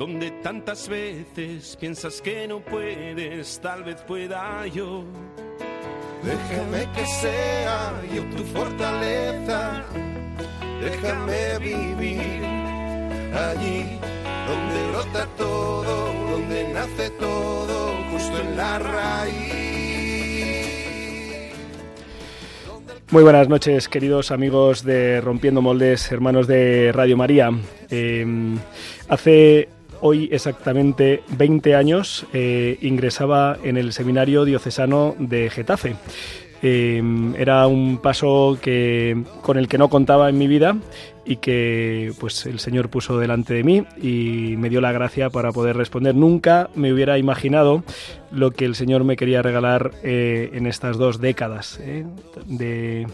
donde tantas veces piensas que no puedes, tal vez pueda yo. Déjame que sea yo tu fortaleza. Déjame vivir allí donde brota todo, donde nace todo, justo en la raíz. Muy buenas noches, queridos amigos de Rompiendo Moldes, hermanos de Radio María. Eh, hace hoy exactamente 20 años eh, ingresaba en el Seminario Diocesano de Getafe. Eh, era un paso que, con el que no contaba en mi vida y que pues el Señor puso delante de mí y me dio la gracia para poder responder. Nunca me hubiera imaginado lo que el Señor me quería regalar eh, en estas dos décadas de,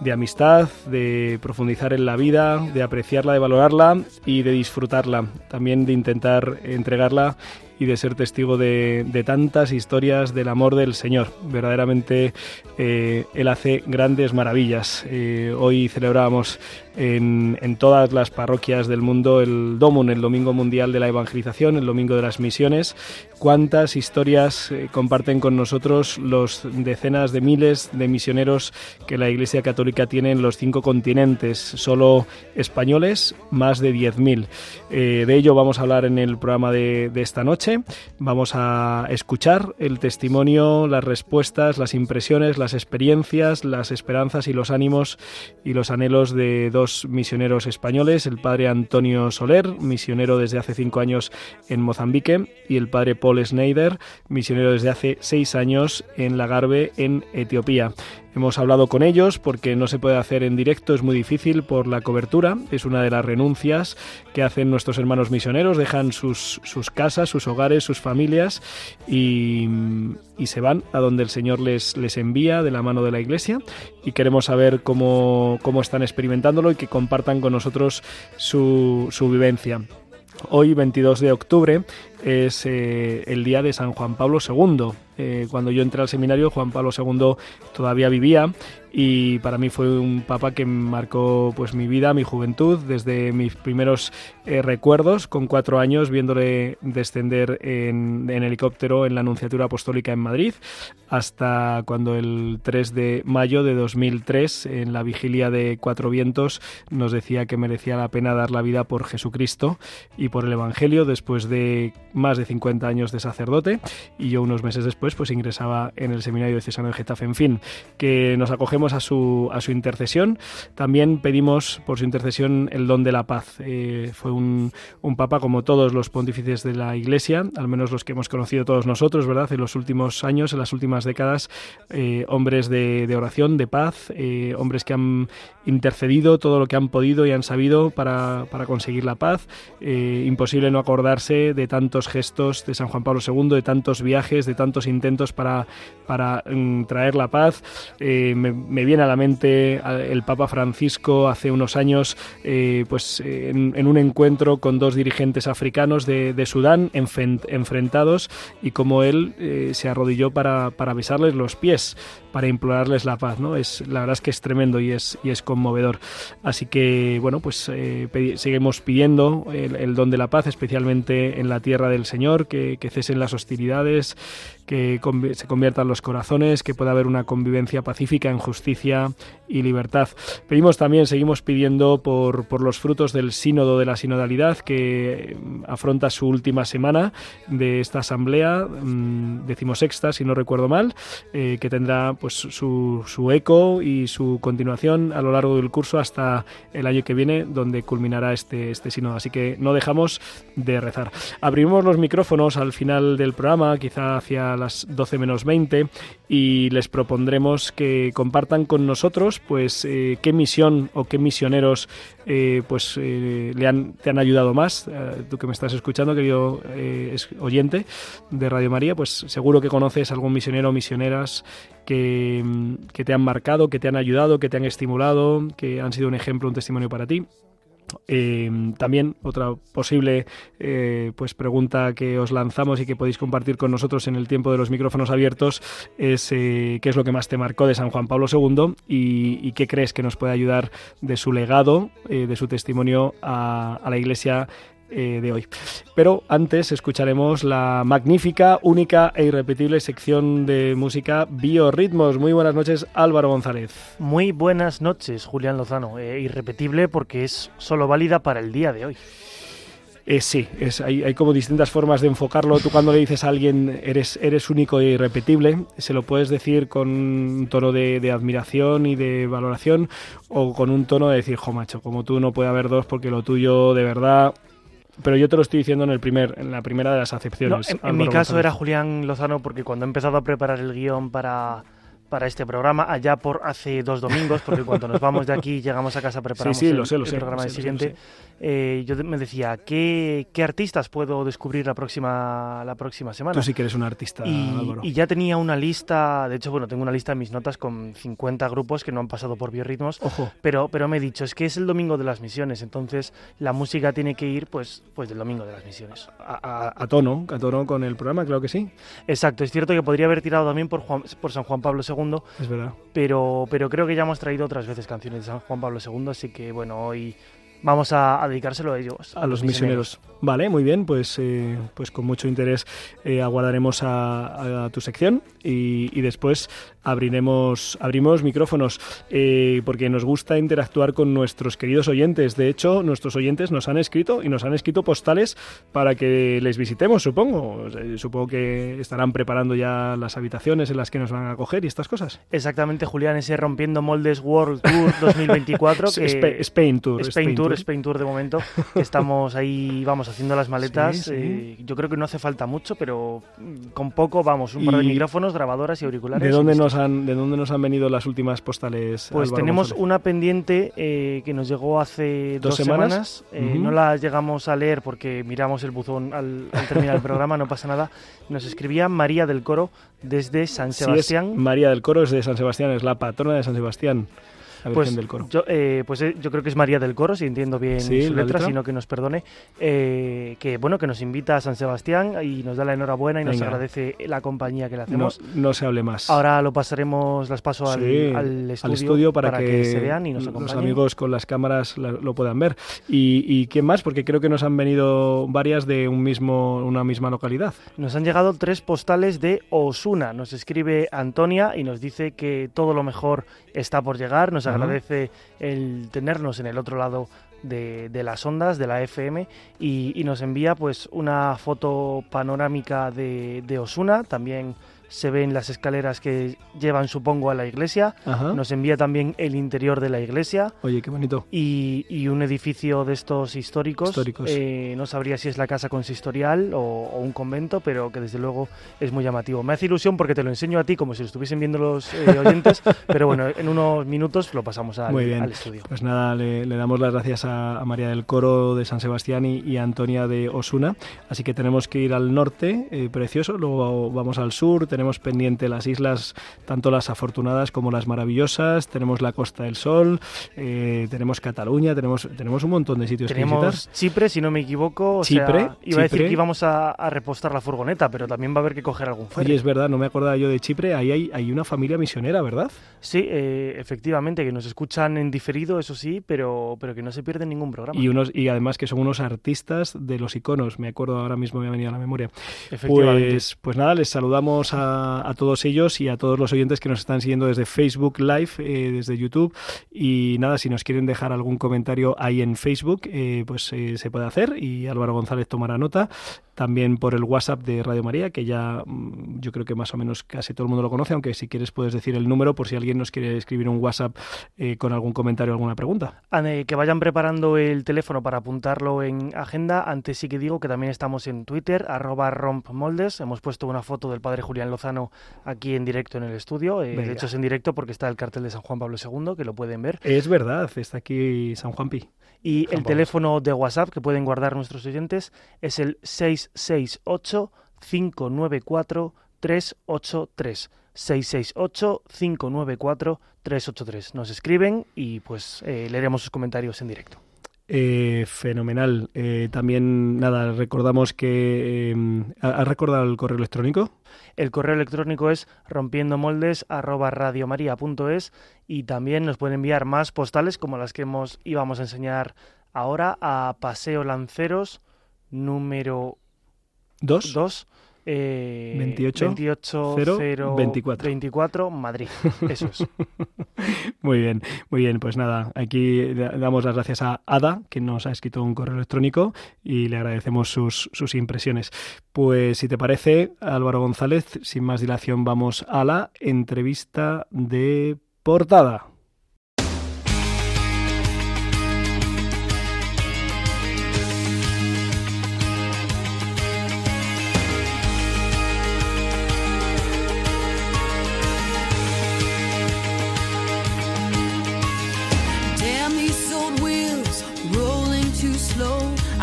de amistad, de profundizar en la vida, de apreciarla, de valorarla y de disfrutarla. También de intentar entregarla y de ser testigo de, tantas historias del amor del Señor. Verdaderamente eh, Él hace grandes maravillas. Eh, hoy celebrábamos en, en, todas las parroquias del mundo el Domun, el Domingo Mundial de la Evangelización, el Domingo de las Misiones. Cuántas historias eh, comparten con nosotros los decenas de miles de misioneros que la Iglesia Católica tiene en los cinco continentes, solo españoles, más de 10.000. de ello vamos a hablar en el programa de, de esta noche. Vamos a escuchar el testimonio, las respuestas, las impresiones, las experiencias, las esperanzas y los ánimos y los anhelos de dos misioneros españoles, el padre Antonio Soler, misionero desde hace cinco años en Mozambique, y el padre Paul Schneider, misionero desde hace seis años en Lagarbe, en Etiopía. Hemos hablado con ellos porque no se puede hacer en directo, es muy difícil por la cobertura, es una de las renuncias que hacen nuestros hermanos misioneros, dejan sus, sus casas, sus hogares, sus familias y, y, se van a donde el Señor les, les envía de la mano de la Iglesia y queremos saber cómo, cómo están experimentándolo y que compartan con nosotros su, su vivencia. Hoy, 22 de octubre, es eh, el día de San Juan Pablo II. Eh, cuando yo entré al seminario, Juan Pablo II todavía vivía y para mí fue un papa que marcó pues mi vida, mi juventud, desde mis primeros eh, recuerdos, con cuatro años, viéndole descender en, en, helicóptero en la Anunciatura Apostólica en Madrid, hasta cuando el 3 de mayo de 2003, en la vigilia de Cuatro Vientos, nos decía que merecía la pena dar la vida por Jesucristo y por el Evangelio, después de más de 50 años de sacerdote, y yo unos meses después pues ingresaba en el seminario de Cesano de Getafe. En fin, que nos acogemos a su, a su intercesión. También pedimos por su intercesión el don de la paz. Eh, fue un, un, papa como todos los pontífices de la Iglesia, al menos los que hemos conocido todos nosotros, ¿verdad? En los últimos años, en las últimas décadas, eh, hombres de, oración, de paz, eh, hombres que han intercedido todo lo que han podido y han sabido para, para conseguir la paz. Eh, imposible no acordarse de tantos gestos de San Juan Pablo II, de tantos viajes, de tantos intentos para, para mm, traer la paz. Me, me, viene a la mente el Papa Francisco hace unos años, eh, pues en, en, un encuentro con dos dirigentes africanos de, de Sudán enfrent, enfrentados y como él eh, se arrodilló para, para, besarles los pies, para implorarles la paz. ¿no? Es, la verdad es que es tremendo y es, y es conmovedor. Así que, bueno, pues eh, seguimos pidiendo el, don de la paz, especialmente en la tierra del Señor, que cesen las hostilidades, que se conviertan los corazones, que pueda haber una convivencia pacífica en justicia y libertad. Pedimos también, seguimos pidiendo por, por los frutos del sínodo de la sinodalidad que afronta su última semana de esta asamblea, mmm, decimosexta, si no recuerdo mal, eh, que tendrá pues su, su eco y su continuación a lo largo del curso hasta el año que viene, donde culminará este, este sínodo. Así que no dejamos de rezar. Abrimos los micrófonos al final del programa, quizá hacia a las 12 menos 20 y les propondremos que compartan con nosotros pues eh, qué misión o qué misioneros eh, pues le han, te han ayudado más. tú que me estás escuchando, querido oyente de Radio María, pues seguro que conoces algún misionero o misioneras que, que te han marcado, que te han ayudado, que te han estimulado, que han sido un ejemplo, un testimonio para ti. Eh, también otra posible eh, pues pregunta que os lanzamos y que podéis compartir con nosotros en el tiempo de los micrófonos abiertos es eh, qué es lo que más te marcó de San Juan Pablo II y, qué crees que nos puede ayudar de su legado, de su testimonio a la Iglesia eh, de hoy. Pero antes escucharemos la magnífica, única e irrepetible sección de música Biorritmos. Muy buenas noches, Álvaro González. Muy buenas noches, Julián Lozano. Eh, irrepetible porque es solo válida para el día de hoy. Eh, sí, es, hay, como distintas formas de enfocarlo. Tú cuando le dices a alguien eres, eres único e irrepetible, se lo puedes decir con un tono de, de, admiración y de valoración o con un tono de decir, jo macho, como tú no puede haber dos porque lo tuyo de verdad pero yo te lo estoy diciendo en el primer, en la primera de las acepciones. en, mi caso era Julián Lozano porque cuando he empezado a preparar el guion para, para este programa, allá por hace dos domingos, porque cuando nos vamos de aquí llegamos a casa preparamos sí, sí, lo el, sé, lo sé, programa del siguiente. Eh, yo me decía, ¿qué, ¿qué, artistas puedo descubrir la próxima, la próxima semana? Tú sí que eres un artista, y, Y ya tenía una lista, de hecho, bueno, tengo una lista en mis notas con 50 grupos que no han pasado por biorritmos, Ojo. Pero, pero me he dicho, es que es el domingo de las misiones, entonces la música tiene que ir pues, pues del domingo de las misiones. A, a, tono, a tono con el programa, claro que sí. Exacto, es cierto que podría haber tirado también por, Juan, por San Juan Pablo II. Es verdad. Pero, pero creo que ya hemos traído otras veces canciones de San Juan Pablo II, así que bueno, hoy vamos a, dedicárselo a ellos. A, los misioneros. Vale, muy bien, pues, eh, pues con mucho interés eh, aguardaremos a, tu sección y, después abriremos, abrimos micrófonos eh, porque nos gusta interactuar con nuestros queridos oyentes. De hecho, nuestros oyentes nos han escrito y nos han escrito postales para que les visitemos, supongo. supongo que estarán preparando ya las habitaciones en las que nos van a acoger y estas cosas. Exactamente, Julián, ese Rompiendo Moldes World Tour 2024. que Spain Tour. Spain, Tour, Spain Tour de momento. estamos ahí, vamos haciendo las maletas. Eh, yo creo que no hace falta mucho, pero con poco vamos, un par de micrófonos, grabadoras y auriculares. ¿De dónde, nos han, ¿De dónde nos han venido las últimas postales? Pues tenemos una pendiente eh, que nos llegó hace dos, semanas. Eh, no la llegamos a leer porque miramos el buzón al, terminar el programa, no pasa nada. Nos escribía María del Coro desde San Sebastián. María del Coro es de San Sebastián, es la patrona de San Sebastián pues, del Coro. Yo, eh, pues eh, yo creo que es María del Coro, si entiendo bien su letra, sino que nos perdone, eh, que bueno que nos invita a San Sebastián y nos da la enhorabuena y nos agradece la compañía que le hacemos. No, se hable más. Ahora lo pasaremos, las paso al, estudio, para, que, se vean y nos acompañen. Los amigos con las cámaras lo, puedan ver. ¿Y, ¿Y quién más? Porque creo que nos han venido varias de un mismo, una misma localidad. Nos han llegado tres postales de Osuna. Nos escribe Antonia y nos dice que todo lo mejor está por llegar. Nos agradece el tenernos en el otro lado de, las ondas, de la FM, y, nos envía pues una foto panorámica de, de Osuna, también se ven las escaleras que llevan, supongo, a la iglesia. Nos envía también el interior de la iglesia. Oye, qué bonito. Y, un edificio de estos históricos. históricos. Eh, no sabría si es la casa consistorial o, un convento, pero que desde luego es muy llamativo. Me hace ilusión porque te lo enseño a ti como si lo estuviesen viendo los eh, oyentes, pero bueno, en unos minutos lo pasamos al, al estudio. Pues nada, le, damos las gracias a, María del Coro de San Sebastián y, a Antonia de Osuna. Así que tenemos que ir al norte, eh, precioso, luego vamos al sur tenemos pendiente las islas, tanto las afortunadas como las maravillosas, tenemos la Costa del Sol, eh, tenemos Cataluña, tenemos, tenemos un montón de sitios tenemos que visitar. Chipre, si no me equivoco. Chipre, iba a decir que íbamos a, repostar la furgoneta, pero también va a haber que coger algún ferry. Oye, es verdad, no me acordaba yo de Chipre, ahí hay, hay una familia misionera, ¿verdad? Sí, eh, efectivamente, que nos escuchan en diferido, eso sí, pero, pero que no se pierden ningún programa. Y, unos, y además que son unos artistas de los iconos, me acuerdo ahora mismo, me ha venido a la memoria. Pues, pues nada, les saludamos a a, todos ellos y a todos los oyentes que nos están siguiendo desde Facebook Live, eh, desde YouTube. Y nada, si nos quieren dejar algún comentario ahí en Facebook, eh, pues eh, se puede hacer y Álvaro González tomará nota. También por el WhatsApp de Radio María, que ya mm, yo creo que más o menos casi todo el mundo lo conoce, aunque si quieres puedes decir el número por si alguien nos quiere escribir un WhatsApp eh, con algún comentario o alguna pregunta. que vayan preparando el teléfono para apuntarlo en agenda. Antes sí que digo que también estamos en Twitter, arroba rompmoldes. Hemos puesto una foto del padre Julián Lozano aquí en directo en el estudio. Eh, de hecho es en directo porque está el cartel de San Juan Pablo II, que lo pueden ver. Es verdad, está aquí San Juan Pi. Y el teléfono de WhatsApp que pueden guardar nuestros oyentes es el 668 594 383. 668-594-383. Nos escriben y pues eh, leeremos sus comentarios en directo. Eh, fenomenal. Eh, también, nada, recordamos que... Eh, ¿Has recordado el correo electrónico? El correo electrónico es rompiendomoldes y también nos pueden enviar más postales como las que hemos íbamos a enseñar ahora a Paseo Lanceros número 2 eh, 28, 0, 24. 24 Madrid. Eso es. muy bien, muy bien. Pues nada, aquí damos las gracias a Ada, que nos ha escrito un correo electrónico y le agradecemos sus, sus impresiones. Pues si te parece, Álvaro González, sin más dilación, vamos a la entrevista de portada.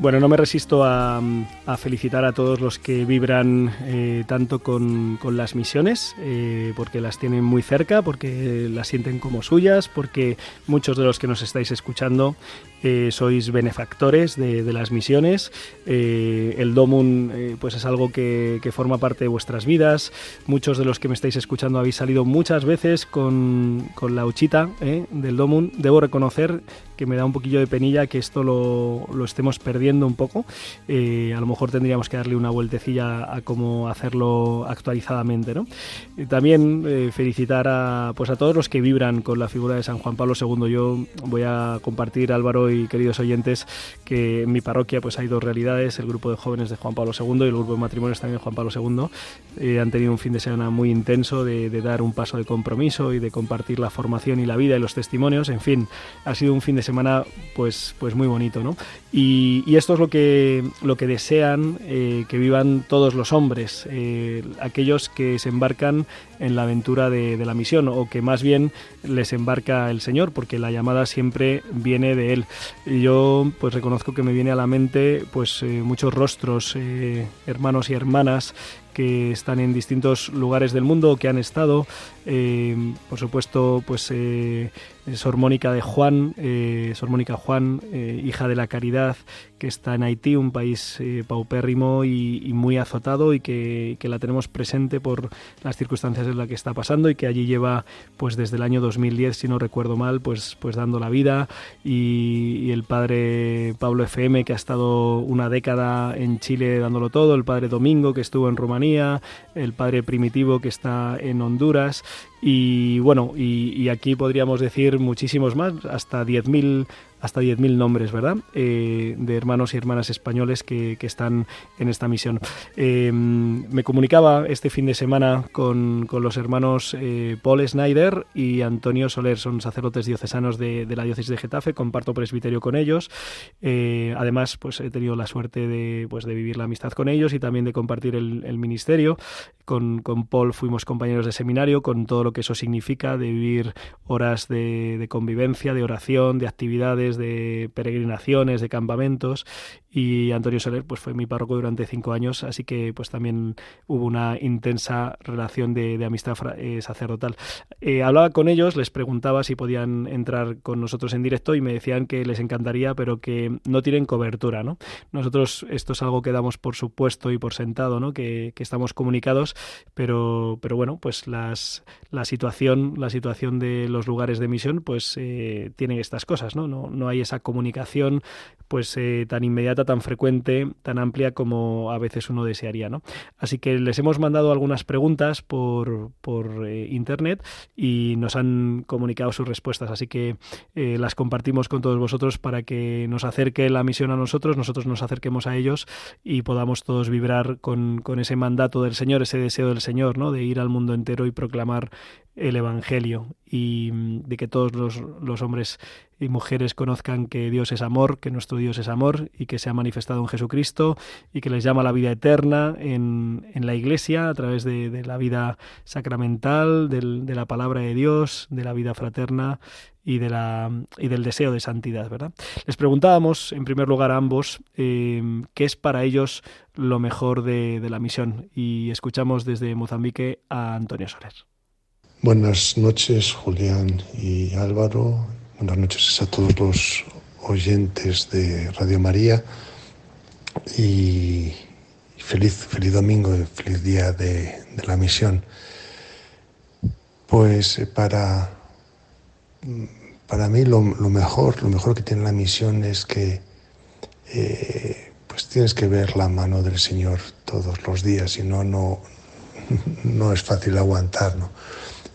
Bueno, no me resisto a, felicitar a todos los que vibran eh, tanto con, las misiones, eh, porque las tienen muy cerca, porque las sienten como suyas, porque muchos de los que nos estáis escuchando eh, sois benefactores de, las misiones. el Domun pues es algo que, forma parte de vuestras vidas. Muchos de los que me estáis escuchando habéis salido muchas veces con, la uchita del Domun. Debo reconocer que me da un poquillo de penilla que esto lo, lo estemos perdiendo un poco. Eh, a lo mejor tendríamos que darle una vueltecilla a cómo hacerlo actualizadamente. ¿no? también eh, felicitar a, pues a todos los que vibran con la figura de San Juan Pablo II. Yo voy a compartir, Álvaro y queridos oyentes, que en mi parroquia pues hay dos realidades, el grupo de jóvenes de Juan Pablo II y el grupo de matrimonios también de Juan Pablo II. Eh, han tenido un fin de semana muy intenso de, de dar un paso de compromiso y de compartir la formación y la vida y los testimonios. En fin, ha sido un fin de semana pues, pues muy bonito. ¿no? Y, esto es lo que, lo que desean eh, que vivan todos los hombres, eh, aquellos que se embarcan en la aventura de, la misión o que más bien les embarca el Señor, porque la llamada siempre viene de Él. Y yo pues reconozco que me viene a la mente pues eh, muchos rostros, hermanos y hermanas que están en distintos lugares del mundo, que han estado, por supuesto, pues Sor Mónica de Juan, eh, Sor Mónica Juan, eh, hija de la caridad, que está en Haití, un país eh, paupérrimo y, muy azotado y que, la tenemos presente por las circunstancias en las que está pasando y que allí lleva, pues desde el año 2010, si no recuerdo mal, pues, pues dando la vida. Y, el padre Pablo FM, que ha estado una década en Chile dándolo todo, el padre Domingo, que estuvo en Rumanía, el padre Primitivo, que está en Honduras y bueno, y, aquí podríamos decir muchísimos más, hasta 10.000 hasta 10.000 nombres, ¿verdad? Eh, de hermanos y hermanas españoles que, están en esta misión. Eh, me comunicaba este fin de semana con, los hermanos eh, Paul Snyder y Antonio Soler, son sacerdotes diocesanos de, la diócesis de Getafe, comparto presbiterio con ellos. además, pues he tenido la suerte de, pues, de vivir la amistad con ellos y también de compartir el, ministerio. Con, Paul fuimos compañeros de seminario, con todo lo que eso significa, de vivir horas de convivencia, de oración, de actividades de peregrinaciones, de campamentos y Antonio Soler pues fue mi párroco durante cinco años, así que pues también hubo una intensa relación de, amistad eh, sacerdotal. Eh, hablaba con ellos, les preguntaba si podían entrar con nosotros en directo y me decían que les encantaría, pero que no tienen cobertura, ¿no? Nosotros esto es algo que damos por supuesto y por sentado, ¿no? Que, estamos comunicados, pero, pero bueno, pues las, la situación, la situación de los lugares de misión, pues eh, tienen estas cosas, ¿no? No, no hay esa comunicación pues eh, tan inmediata, tan frecuente, tan amplia como a veces uno desearía, ¿no? Así que les hemos mandado algunas preguntas por, por eh, internet y nos han comunicado sus respuestas, así que eh, las compartimos con todos vosotros para que nos acerque la misión a nosotros, nosotros nos acerquemos a ellos y podamos todos vibrar con, con ese mandato del Señor, ese deseo del Señor, ¿no? De ir al mundo entero y proclamar el Evangelio y mm, de que todos los, hombres y mujeres conozcan que Dios es amor, que nuestro Dios es amor y que se ha manifestado en Jesucristo y que les llama a la vida eterna en, en la Iglesia a través de, la vida sacramental, de la palabra de Dios, de la vida fraterna y, de la, y del deseo de santidad, ¿verdad? Les preguntábamos, en primer lugar, a ambos eh, qué es para ellos lo mejor de, de la misión y escuchamos desde Mozambique a Antonio Soler. Buenas noches, Julián y Álvaro. Buenas noches a todos los oyentes de Radio María. Y feliz, feliz domingo, feliz día de, la misión. Pues eh, para, para mí lo, mejor, lo mejor que tiene la misión es que eh, pues tienes que ver la mano del Señor todos los días, y no, no, no es fácil aguantar, ¿no?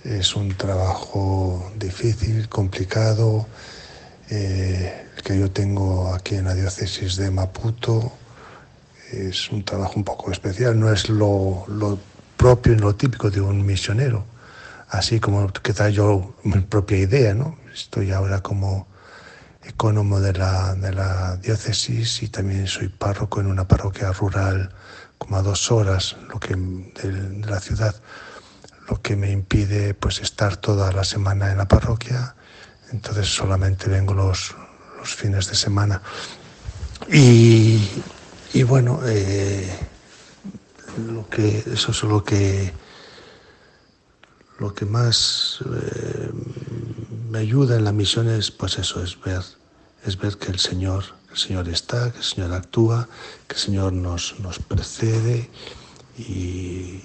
Es un trabajo difícil, complicado, eh, el que yo tengo aquí en la diócesis de Maputo. Es un trabajo un poco especial, no es lo, propio y lo típico de un misionero, así como quizá yo mi propia idea, ¿no? Estoy ahora como ecónomo de la, de la diócesis y también soy párroco en una parroquia rural como a dos horas lo que, de la ciudad que me impide pues estar toda la semana en la parroquia, entonces solamente vengo los, los fines de semana. Y, y bueno, eh, lo que, eso es lo que, lo que más eh, me ayuda en la misión es pues eso, es ver, es ver que el Señor, el Señor está, que el Señor actúa, que el Señor nos, nos precede y,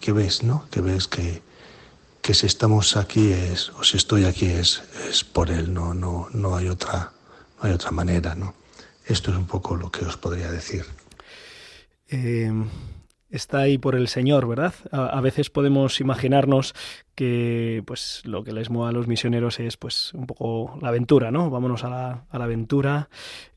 que, ves, ¿no? Que ves que, que si estamos aquí es, o si estoy aquí es, es por Él, no, no, no, hay otra, no hay otra manera, ¿no? Esto es un poco lo que os podría decir. Eh, está ahí por el Señor, ¿verdad? A, veces podemos imaginarnos que pues lo que les mueve a los misioneros es pues un poco la aventura, ¿no? Vámonos a la, a la aventura,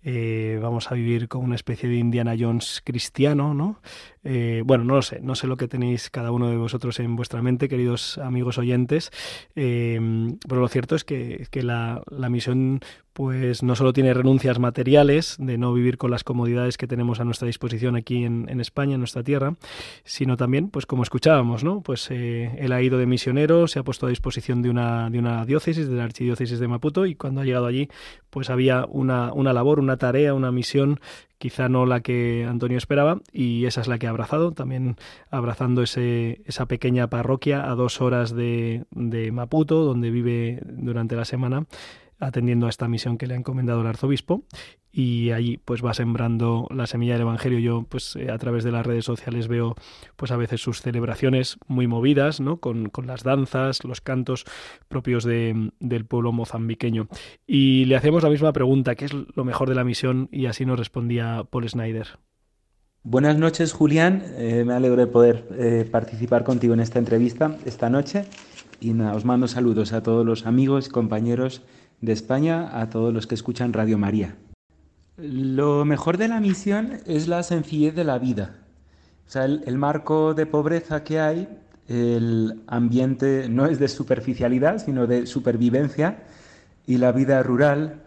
eh, vamos a vivir con una especie de Indiana Jones cristiano, ¿no? Eh, bueno, no lo sé, no sé lo que tenéis cada uno de vosotros en vuestra mente, queridos amigos oyentes, eh, pero lo cierto es que, que la, la, misión pues no solo tiene renuncias materiales de no vivir con las comodidades que tenemos a nuestra disposición aquí en, en España, en nuestra tierra, sino también, pues como escuchábamos, ¿no? Pues él ha ido de misionero, se ha puesto a disposición de una, de una diócesis, de la archidiócesis de Maputo, y cuando ha llegado allí, pues había una, una labor, una tarea, una misión quizá no la que Antonio esperaba y esa es la que ha abrazado, también abrazando ese, esa pequeña parroquia a dos horas de, de Maputo, donde vive durante la semana atendiendo a esta misión que le ha encomendado el arzobispo. Y allí pues va sembrando la semilla del evangelio. Yo pues eh, a través de las redes sociales veo pues a veces sus celebraciones muy movidas no con, las danzas los cantos propios de, del pueblo mozambiqueño. Y le hacemos la misma pregunta qué es lo mejor de la misión y así nos respondía Paul Snyder Buenas noches Julián, eh, me alegro de poder eh, participar contigo en esta entrevista esta noche. Y nada, os mando saludos a todos los amigos compañeros de España, a todos los que escuchan Radio María. Lo mejor de la misión es la sencillez de la vida. O sea, el, marco de pobreza que hay, el ambiente no es de superficialidad, sino de supervivencia, y la vida rural,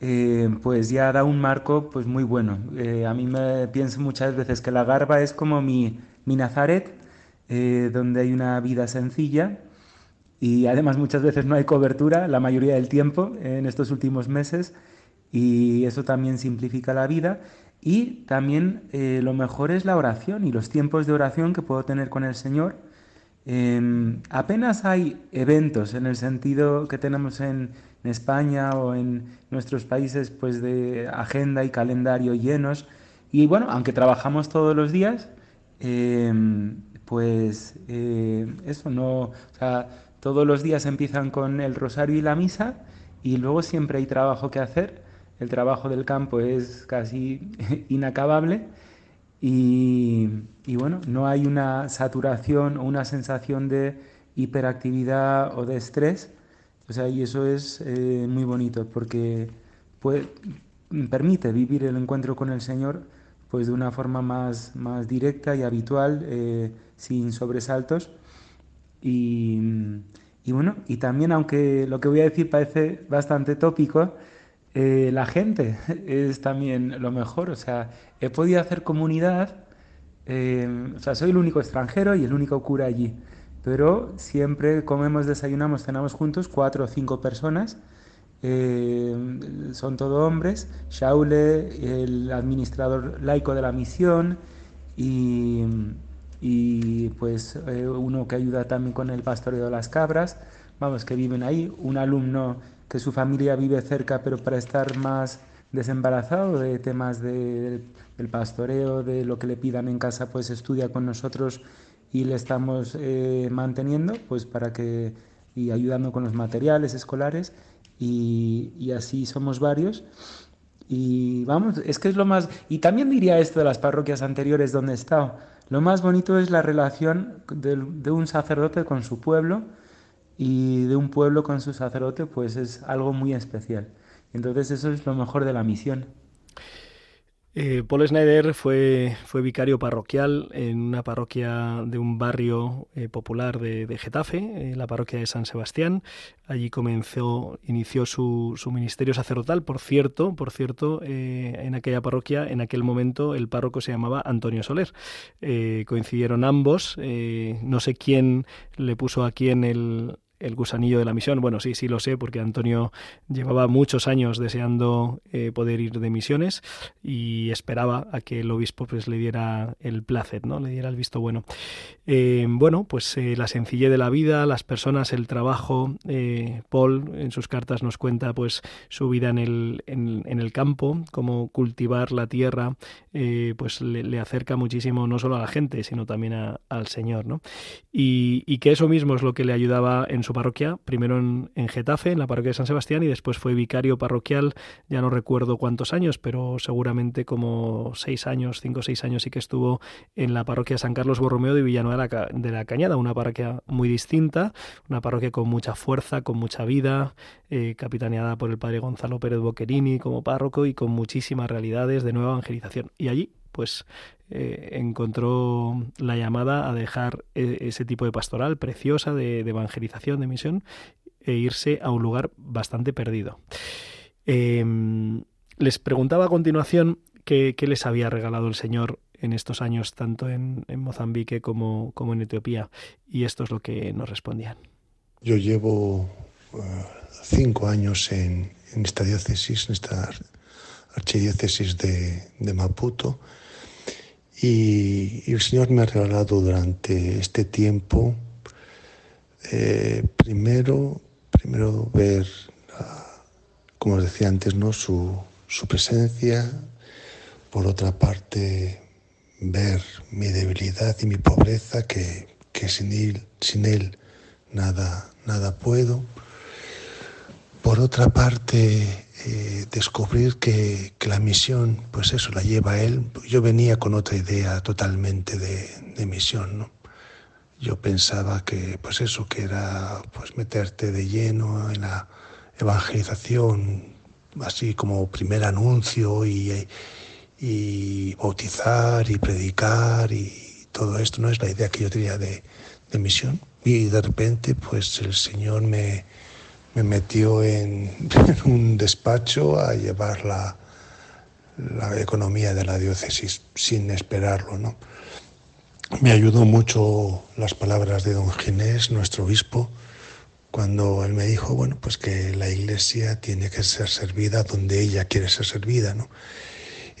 eh, pues ya da un marco pues muy bueno. Eh, a mí me pienso muchas veces que la Garba es como mi, mi Nazaret, eh, donde hay una vida sencilla y además muchas veces no hay cobertura la mayoría del tiempo en estos últimos meses y eso también simplifica la vida. Y también eh, lo mejor es la oración y los tiempos de oración que puedo tener con el Señor. Em, apenas hay eventos en el sentido que tenemos en, España o en nuestros países pues de agenda y calendario llenos. Y bueno, aunque trabajamos todos los días, em, pues eh, eso no, o sea, todos los días empiezan con el rosario y la misa y luego siempre hay trabajo que hacer el trabajo del campo es casi inacabable y, bueno, no hay una saturación o una sensación de hiperactividad o de estrés. O sea, y eso es eh, muy bonito porque permite vivir el encuentro con el Señor pues de una forma más, más directa y habitual, eh, sin sobresaltos. Y, y bueno, y también aunque lo que voy a decir parece bastante tópico, eh, la gente es también lo mejor. O sea, he podido hacer comunidad. Eh, o sea, soy el único extranjero y el único cura allí. Pero siempre comemos, desayunamos, cenamos juntos, cuatro o cinco personas. Eh, son todos hombres. Shaule, el administrador laico de la misión y, y pues uno que ayuda también con el pastoreo de las cabras. Vamos, que viven ahí. Un alumno que su familia vive cerca, pero para estar más desembarazado de temas de, del pastoreo, de lo que le pidan en casa, pues estudia con nosotros y le estamos eh, manteniendo, pues para que y ayudando con los materiales escolares y, y, así somos varios. Y vamos, es que es lo más... Y también diría esto de las parroquias anteriores donde he estado. Lo más bonito es la relación de, de un sacerdote con su pueblo, y de un pueblo con su sacerdote, pues es algo muy especial. Entonces eso es lo mejor de la misión. Eh, Paul Schneider fue, fue vicario parroquial en una parroquia de un barrio eh, popular de, Getafe, eh, la parroquia de San Sebastián. Allí comenzó, inició su, su ministerio sacerdotal. Por cierto, por cierto, en aquella parroquia, en aquel momento, el párroco se llamaba Antonio Soler. coincidieron ambos. no sé quién le puso a quién el, el gusanillo de la misión. Bueno, sí, sí lo sé, porque Antonio llevaba muchos años deseando eh, poder ir de misiones y esperaba a que el obispo pues le diera el placer, ¿no? Le diera el visto bueno. Eh, bueno, pues eh, la sencillez de la vida, las personas, el trabajo. Paul en sus cartas nos cuenta pues su vida en el, en, el campo, cómo cultivar la tierra, pues le, acerca muchísimo no solo a la gente, sino también al Señor, ¿no? Y, y que eso mismo es lo que le ayudaba en su parroquia, primero en, Getafe, en la parroquia de San Sebastián, y después fue vicario parroquial, ya no recuerdo cuántos años, pero seguramente como seis años, cinco o seis años sí que estuvo en la parroquia de San Carlos Borromeo de Villanueva de la Cañada, una parroquia muy distinta, una parroquia con mucha fuerza, con mucha vida, eh, capitaneada por el padre Gonzalo Pérez Boquerini como párroco y con muchísimas realidades de nueva evangelización. Y allí pues eh, encontró la llamada a dejar e, ese tipo de pastoral preciosa de, evangelización, de misión, e irse a un lugar bastante perdido. Em, les preguntaba a continuación qué, les había regalado el Señor en estos años, tanto en, Mozambique como, como, en Etiopía, y esto es lo que nos respondían. Yo llevo eh, cinco años en, esta diócesis, en esta archidiócesis de, de Maputo, y, el Señor me ha regalado durante este tiempo, eh, primero, primero ver, como os decía antes, ¿no? su, presencia, por otra parte, ver mi debilidad y mi pobreza, que, sin, él, sin Él nada, nada puedo. Por otra parte, eh, descubrir que, la misión, pues eso, la lleva él. Yo venía con otra idea totalmente de, misión, ¿no? Yo pensaba que, pues eso, que era pues meterte de lleno en la evangelización, así como primer anuncio y, y bautizar y predicar y todo esto, no es la idea que yo tenía de, de misión. Y de repente, pues el Señor me, me metió en, un despacho a llevar la, la, economía de la diócesis sin esperarlo. ¿no? Me ayudó mucho las palabras de don Ginés, nuestro obispo, cuando él me dijo, bueno, pues que la iglesia tiene que ser servida donde ella quiere ser servida, ¿no?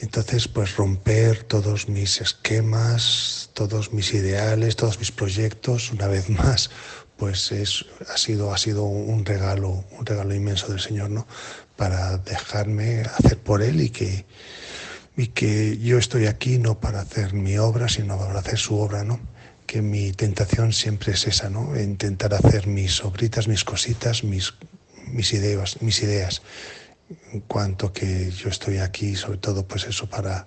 Entonces, pues romper todos mis esquemas, todos mis ideales, todos mis proyectos, una vez más, pues es, ha sido, ha sido un regalo, un regalo inmenso del Señor, ¿no? Para dejarme hacer por Él y que, y que yo estoy aquí no para hacer mi obra, sino para hacer su obra, ¿no? Que mi tentación siempre es esa, ¿no? Intentar hacer mis obritas, mis cositas, mis, mis ideas, mis ideas en cuanto que yo estoy aquí, sobre todo, pues eso, para,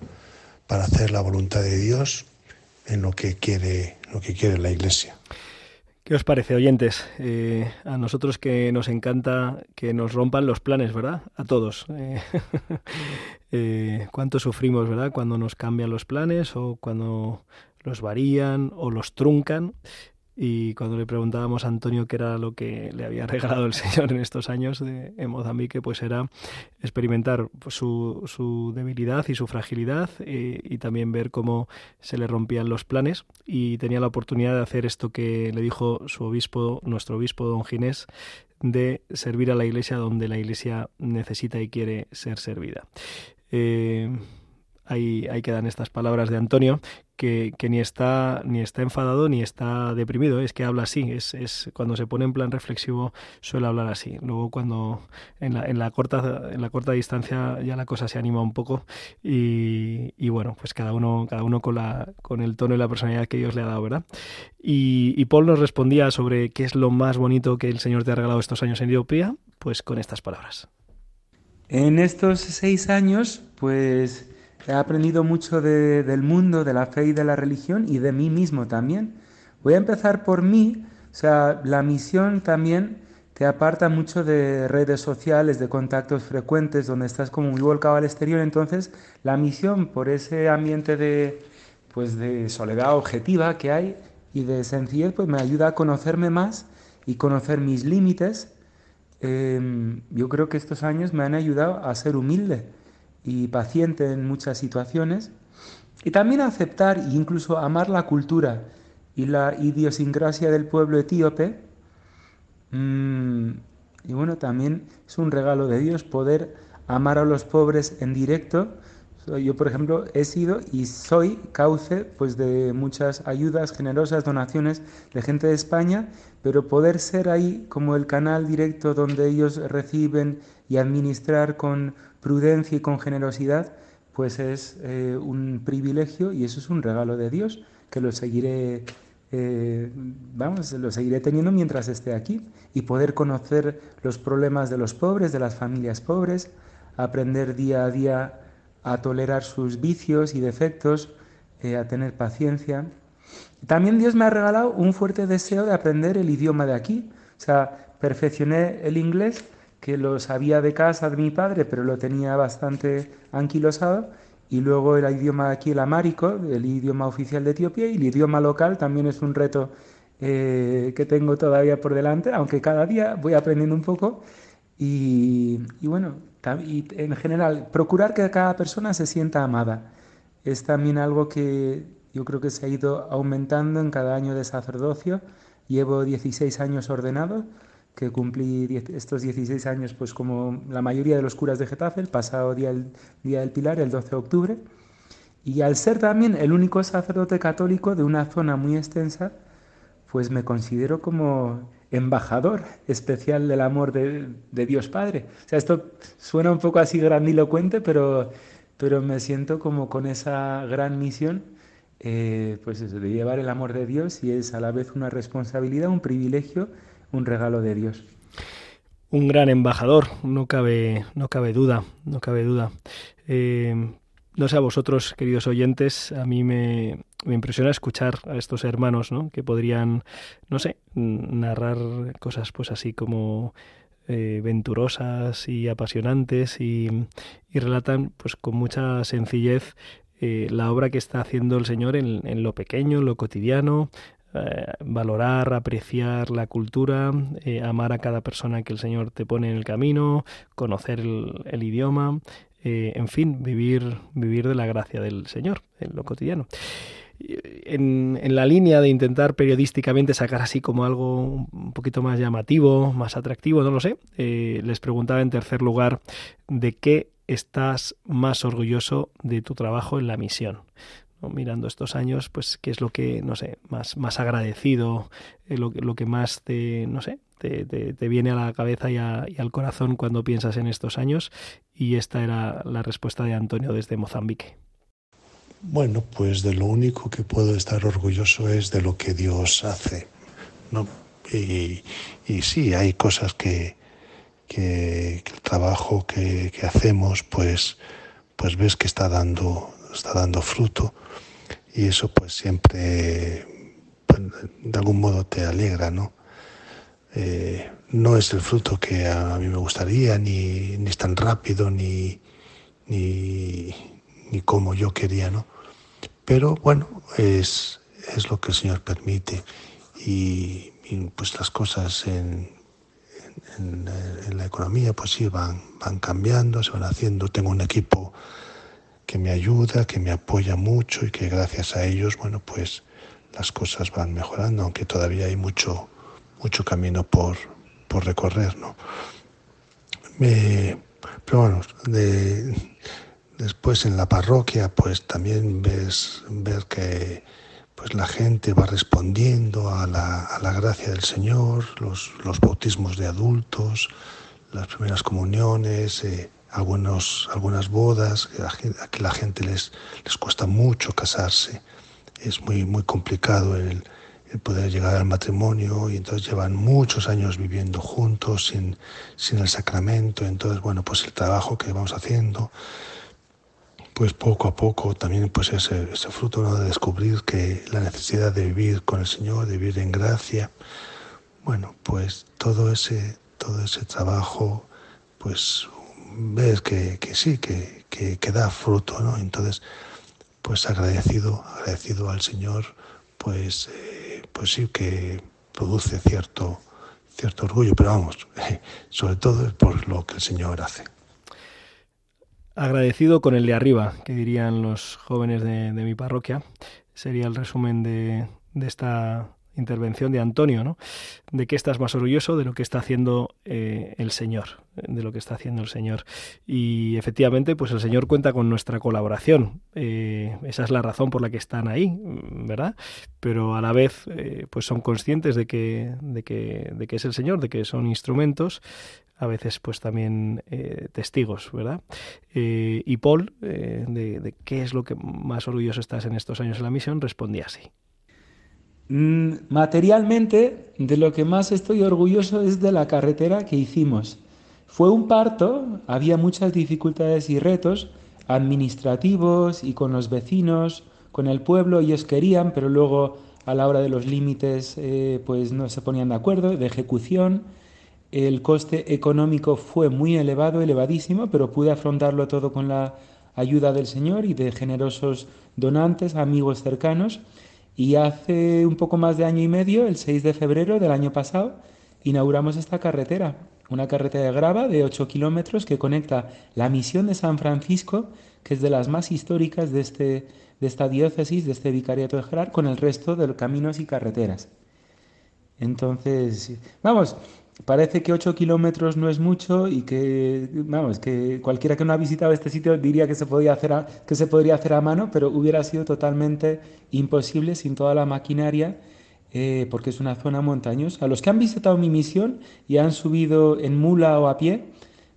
para hacer la voluntad de Dios en lo que quiere, lo que quiere la Iglesia. ¿Qué os parece, oyentes? Eh, a nosotros que nos encanta que nos rompan los planes, ¿verdad? A todos. Eh, eh, ¿Cuánto sufrimos, verdad? Cuando nos cambian los planes o cuando los varían o los truncan. Y cuando le preguntábamos a Antonio qué era lo que le había regalado el Señor en estos años de, en Mozambique, pues era experimentar pues, su, su, debilidad y su fragilidad eh, y también ver cómo se le rompían los planes. Y tenía la oportunidad de hacer esto que le dijo su obispo, nuestro obispo don Ginés, de servir a la iglesia donde la iglesia necesita y quiere ser servida. Eh, ahí, quedan estas palabras de Antonio que, ni está ni está enfadado ni está deprimido, es que habla así, es, es cuando se pone en plan reflexivo suele hablar así. Luego cuando en la, en la corta en la corta distancia ya la cosa se anima un poco y, y, bueno, pues cada uno cada uno con la con el tono y la personalidad que Dios le ha dado, ¿verdad? Y, y Paul nos respondía sobre qué es lo más bonito que el Señor te ha regalado estos años en Etiopía, pues con estas palabras. En estos seis años, pues He aprendido mucho del mundo, de la fe y de la religión y de mí mismo también. Voy a empezar por mí, o sea, la misión también te aparta mucho de redes sociales, de contactos frecuentes, donde estás como muy volcado al exterior. Entonces, la misión, por ese ambiente de, pues, de soledad objetiva que hay y de sencillez, pues me ayuda a conocerme más y conocer mis límites. Em, yo creo que estos años me han ayudado a ser humilde y paciente en muchas situaciones, y también aceptar e incluso amar la cultura y la idiosincrasia del pueblo etíope. Mm, y bueno, también es un regalo de Dios poder amar a los pobres en directo. Yo, por ejemplo, he sido y soy cauce pues, de muchas ayudas generosas, donaciones de gente de España, pero poder ser ahí como el canal directo donde ellos reciben y administrar con prudencia y con generosidad, pues es eh, un privilegio y eso es un regalo de Dios que lo seguiré, eh, vamos, lo seguiré teniendo mientras esté aquí y poder conocer los problemas de los pobres, de las familias pobres, aprender día a día a tolerar sus vicios y defectos, eh, a tener paciencia. También Dios me ha regalado un fuerte deseo de aprender el idioma de aquí. O sea, perfeccioné el inglés que lo sabía de casa de mi padre, pero lo tenía bastante anquilosado. Y luego el idioma aquí, el amárico, el idioma oficial de Etiopía, y el idioma local también es un reto eh, que tengo todavía por delante, aunque cada día voy aprendiendo un poco. Y, bueno, y en general, procurar que cada persona se sienta amada. Es también algo que yo creo que se ha ido aumentando en cada año de sacerdocio. Llevo 16 años ordenado que cumplí estos 16 años pues como la mayoría de los curas de Getafe, el pasado día, el día del Pilar, el 12 de octubre, y al ser también el único sacerdote católico de una zona muy extensa, pues me considero como embajador especial del amor de, Dios Padre. O sea, esto suena un poco así grandilocuente, pero, pero me siento como con esa gran misión, eh, pues de llevar el amor de Dios y es a la vez una responsabilidad, un privilegio un regalo de Dios. Un gran embajador, no cabe, no cabe duda, no cabe duda. Eh, no sé a vosotros, queridos oyentes, a mí me, me, impresiona escuchar a estos hermanos, ¿no? Que podrían, no sé, narrar cosas pues así como eh, venturosas y apasionantes y, y, relatan pues con mucha sencillez eh, la obra que está haciendo el Señor en, en, lo pequeño, en lo cotidiano, eh, valorar, apreciar la cultura, eh, amar a cada persona que el Señor te pone en el camino, conocer el, idioma, eh, en fin, vivir, vivir de la gracia del Señor en lo cotidiano. en, la línea de intentar periodísticamente sacar así como algo un poquito más llamativo, más atractivo, no lo sé, les preguntaba en tercer lugar de qué estás más orgulloso de tu trabajo en la misión. Mirando estos años, pues qué es lo que, no sé, más, más agradecido, eh, lo, lo, que más te, no sé, te, te, viene a la cabeza y, y, al corazón cuando piensas en estos años. Y esta era la respuesta de Antonio desde Mozambique. Bueno, pues de lo único que puedo estar orgulloso es de lo que Dios hace, ¿no? Y, y sí, hay cosas que, que, el trabajo que, que, hacemos, pues, pues ves que está dando, está dando fruto y eso pues siempre pues, de algún modo te alegra, ¿no? Eh, no es el fruto que a mí me gustaría, ni, ni es tan rápido, ni, ni, ni como yo quería, ¿no? Pero bueno, es, es lo que el Señor permite y, pues las cosas en, en, la economía pues sí van, van cambiando, se van haciendo. Tengo un equipo que me ayuda, que me apoya mucho y que gracias a ellos, bueno, pues las cosas van mejorando, aunque todavía hay mucho, mucho camino por, por recorrer, ¿no? pero bueno, de, Después en la parroquia pues también ves ver que pues la gente va respondiendo a la, a la gracia del Señor, los, los, bautismos de adultos, las primeras comuniones, eh, algunos, algunas bodas, a que la gente les, les cuesta mucho casarse, es muy, muy complicado el, el, poder llegar al matrimonio y entonces llevan muchos años viviendo juntos sin, sin el sacramento, entonces bueno, pues el trabajo que vamos haciendo, pues poco a poco también pues ese, ese fruto ¿no? de descubrir que la necesidad de vivir con el Señor, de vivir en gracia, bueno, pues todo ese, todo ese trabajo, pues ves que, que sí, que, que, da fruto, ¿no? Entonces, pues agradecido, agradecido al Señor, pues, eh, pues sí que produce cierto, cierto orgullo, pero vamos, sobre todo por lo que el Señor hace. Agradecido con el de arriba, que dirían los jóvenes de, mi parroquia. Sería el resumen de, de esta intervención de Antonio, ¿no? De qué estás más orgulloso de lo que está haciendo eh, el Señor, de lo que está haciendo el Señor. Y efectivamente, pues el Señor cuenta con nuestra colaboración. Eh, esa es la razón por la que están ahí, ¿verdad? Pero a la vez, eh, pues son conscientes de que, de que, de que es el Señor, de que son instrumentos a veces pues también testigos, ¿verdad? y Paul, de, de, qué es lo que más orgulloso estás en estos años en la misión, respondía así. Mm, materialmente, de lo que más estoy orgulloso es de la carretera que hicimos. Fue un parto, había muchas dificultades y retos administrativos y con los vecinos, con el pueblo, ellos querían, pero luego a la hora de los límites eh, pues no se ponían de acuerdo, de ejecución. El coste económico fue muy elevado, elevadísimo, pero pude afrontarlo todo con la ayuda del Señor y de generosos donantes, amigos cercanos. Y hace un poco más de año y medio, el 6 de febrero del año pasado, inauguramos esta carretera, una carretera de grava de 8 kilómetros que conecta la misión de San Francisco, que es de las más históricas de, este, de esta diócesis, de este vicariato de Gerard, con el resto de los caminos y carreteras. Entonces, vamos, parece que 8 kilómetros no es mucho y que, vamos, que cualquiera que no ha visitado este sitio diría que se, podía hacer que se podría hacer a mano, pero hubiera sido totalmente imposible sin toda la maquinaria, eh, porque es una zona montañosa. Los que han visitado mi misión y han subido en mula o a pie,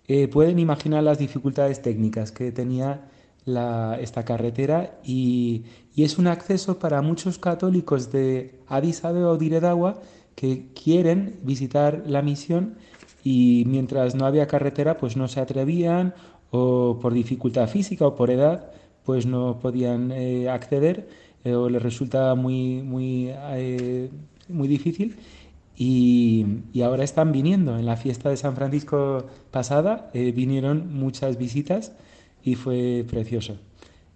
eh, pueden imaginar las dificultades técnicas que tenía esta carretera y, es un acceso para muchos católicos de Addis Abeba o Diredagua que quieren visitar la misión y mientras no había carretera pues no se atrevían o por dificultad física o por edad pues no podían eh, acceder eh, o les resultaba muy, muy, eh, muy difícil y, y, ahora están viniendo. En la fiesta de San Francisco pasada vinieron muchas visitas y fue precioso.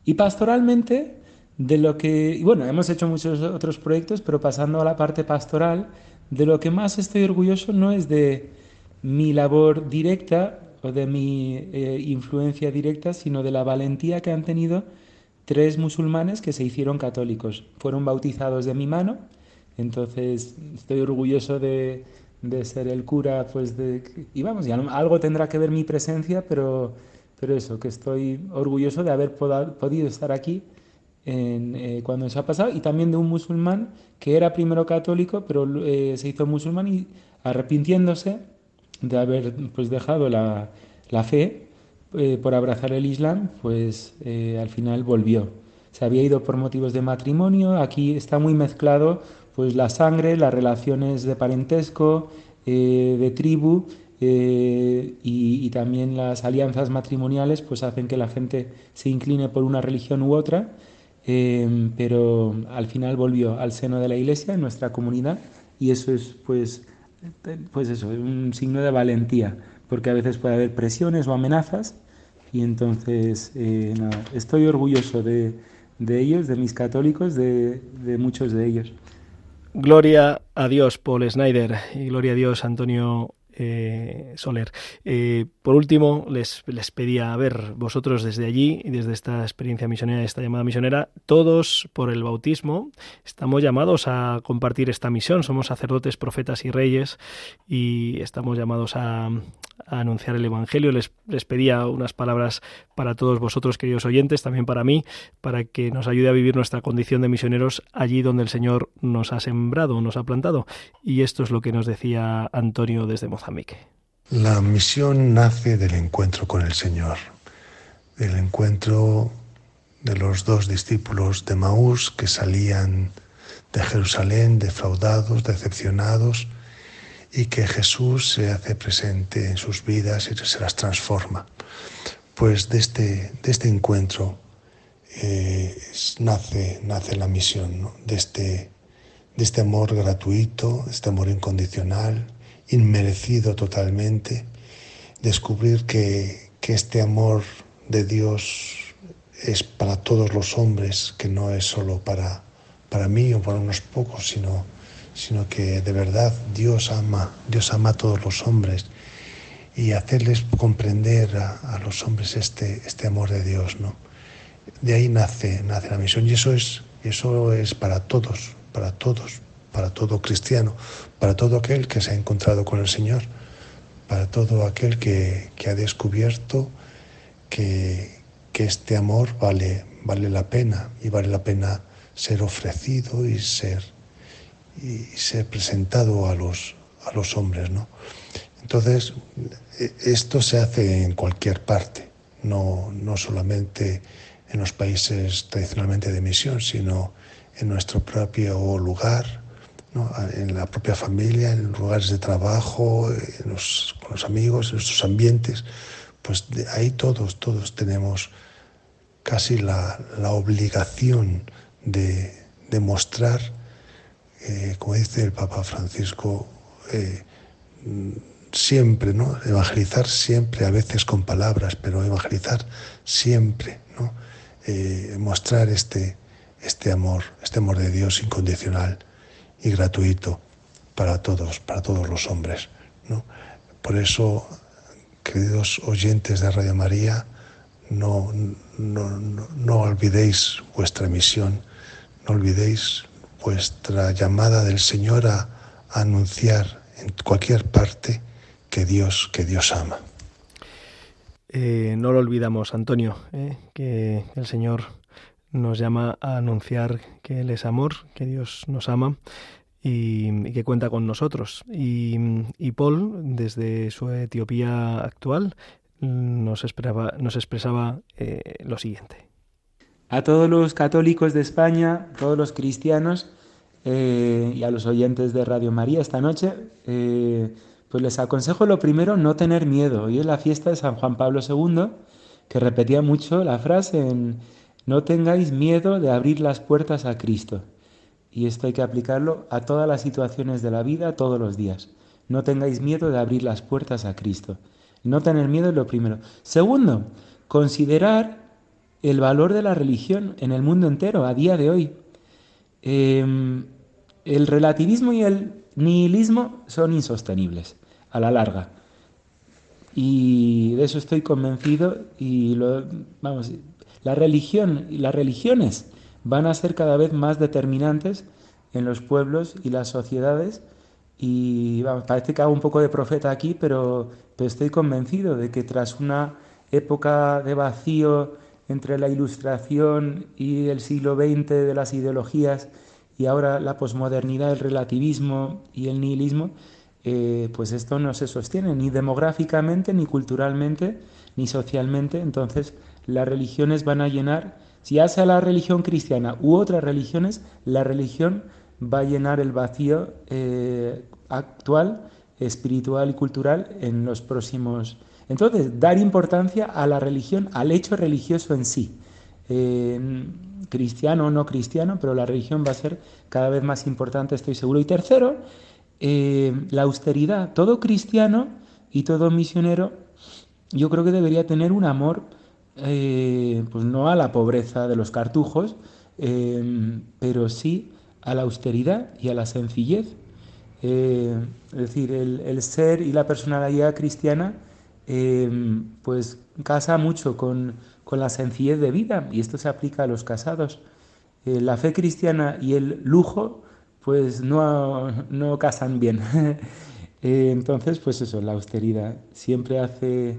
Y pastoralmente, de lo que, y bueno, hemos hecho muchos otros proyectos, pero pasando a la parte pastoral, de lo que más estoy orgulloso no es de mi labor directa o de mi eh, influencia directa, sino de la valentía que han tenido tres musulmanes que se hicieron católicos. Fueron bautizados de mi mano, entonces estoy orgulloso de, de ser el cura, pues de... Y vamos, ya algo tendrá que ver mi presencia, pero, pero eso, que estoy orgulloso de haber podido estar aquí en, eh, cuando eso ha pasado, y también de un musulmán que era primero católico, pero eh, se hizo musulmán y arrepintiéndose de haber pues, dejado la, la fe eh, por abrazar el Islam, pues eh, al final volvió. Se había ido por motivos de matrimonio, aquí está muy mezclado pues la sangre, las relaciones de parentesco, eh, de tribu y, también las alianzas matrimoniales pues hacen que la gente se incline por una religión u otra, pero al final volvió al seno de la iglesia, en nuestra comunidad, y eso es pues, pues eso, un signo de valentía porque a veces puede haber presiones o amenazas y entonces eh, estoy orgulloso de, ellos, de mis católicos, de, de, muchos de ellos. Gloria a Dios, Paul Snyder, y gloria a Dios, Antonio eh, Soler. Eh, por último, les, les pedía, a ver, vosotros desde allí y desde esta experiencia misionera, esta llamada misionera, todos por el bautismo estamos llamados a compartir esta misión. Somos sacerdotes, profetas y reyes y estamos llamados a, anunciar el Evangelio. Les, les pedía unas palabras para todos vosotros, queridos oyentes, también para mí, para que nos ayude a vivir nuestra condición de misioneros allí donde el Señor nos ha sembrado, nos ha plantado. Y esto es lo que nos decía Antonio desde Mozambique. La misión nace del encuentro con el Señor, del encuentro de los dos discípulos de Maús que salían de Jerusalén defraudados, decepcionados, y que Jesús se hace presente en sus vidas y se las transforma. Pues de este, de este encuentro eh, nace, nace la misión, de, este, de este amor gratuito, este amor incondicional, inmerecido totalmente, descubrir que, que este amor de Dios es para todos los hombres, que no es solo para, para mí o para unos pocos, sino sino que de verdad Dios ama, Dios ama a todos los hombres. Y hacerles comprender a, los hombres este, este amor de Dios, ¿no? De ahí nace, nace la misión. Y eso es, eso es para todos, para todos, para todo cristiano, para todo aquel que se ha encontrado con el Señor, para todo aquel que, ha descubierto que, que este amor vale, vale la pena y vale la pena ser ofrecido y ser y ser presentado a los, a los hombres. ¿no? Entonces, e, esto se hace en cualquier parte, no, no solamente en los países tradicionalmente de misión, sino en nuestro propio lugar, en la propia familia, en lugares de trabajo, con los amigos, en nuestros ambientes. Pues ahí todos, todos tenemos casi la, la obligación de, de mostrar eh, como dice el Papa Francisco, eh, siempre, ¿no? Evangelizar siempre, a veces con palabras, pero evangelizar siempre, ¿no? Eh, mostrar este, este amor, este amor de Dios incondicional y gratuito para todos, para todos los hombres, ¿no? Por eso, queridos oyentes de Radio María, no, no, no, olvidéis vuestra misión, no olvidéis vuestra llamada del Señor a, anunciar en cualquier parte que Dios, que Dios ama. Eh, no lo olvidamos, Antonio, eh, que el Señor nos llama a anunciar que Él es amor, que Dios nos ama y, que cuenta con nosotros. Y, Paul, desde su Etiopía actual, nos, expresaba eh, lo siguiente a todos los católicos de España, todos los cristianos eh, y a los oyentes de Radio María esta noche, eh, pues les aconsejo lo primero, no tener miedo. Hoy es la fiesta de San Juan Pablo II, que repetía mucho la frase en, no tengáis miedo de abrir las puertas a Cristo. Y esto hay que aplicarlo a todas las situaciones de la vida, todos los días. No tengáis miedo de abrir las puertas a Cristo. No tener miedo es lo primero. Segundo, considerar el valor de la religión en el mundo entero a día de hoy. Em, el relativismo y el nihilismo son insostenibles a la larga. Y de eso estoy convencido y lo, vamos, La religión y las religiones van a ser cada vez más determinantes en los pueblos y las sociedades y parece que hago un poco de profeta aquí, pero, pero estoy convencido de que tras una época de vacío entre la ilustración y el siglo XX de las ideologías y ahora la posmodernidad, el relativismo y el nihilismo, eh, pues esto no se sostiene ni demográficamente, ni culturalmente, ni socialmente. Entonces las religiones van a llenar, si hace la religión cristiana u otras religiones, la religión va a llenar el vacío eh, actual, espiritual y cultural en los próximos. Entonces, dar importancia a la religión, al hecho religioso en sí. cristiano o no cristiano, pero la religión va a ser cada vez más importante, estoy seguro. Y tercero, eh, la austeridad. Todo cristiano y todo misionero, yo creo que debería tener un amor, eh, pues no a la pobreza de los cartujos, pero sí a la austeridad y a la sencillez. Eh, es decir, el, ser y la personalidad cristiana eh, pues casa mucho con, la sencillez de vida y esto se aplica a los casados. Eh, la fe cristiana y el lujo pues no, no casan bien. entonces, pues eso, la austeridad siempre hace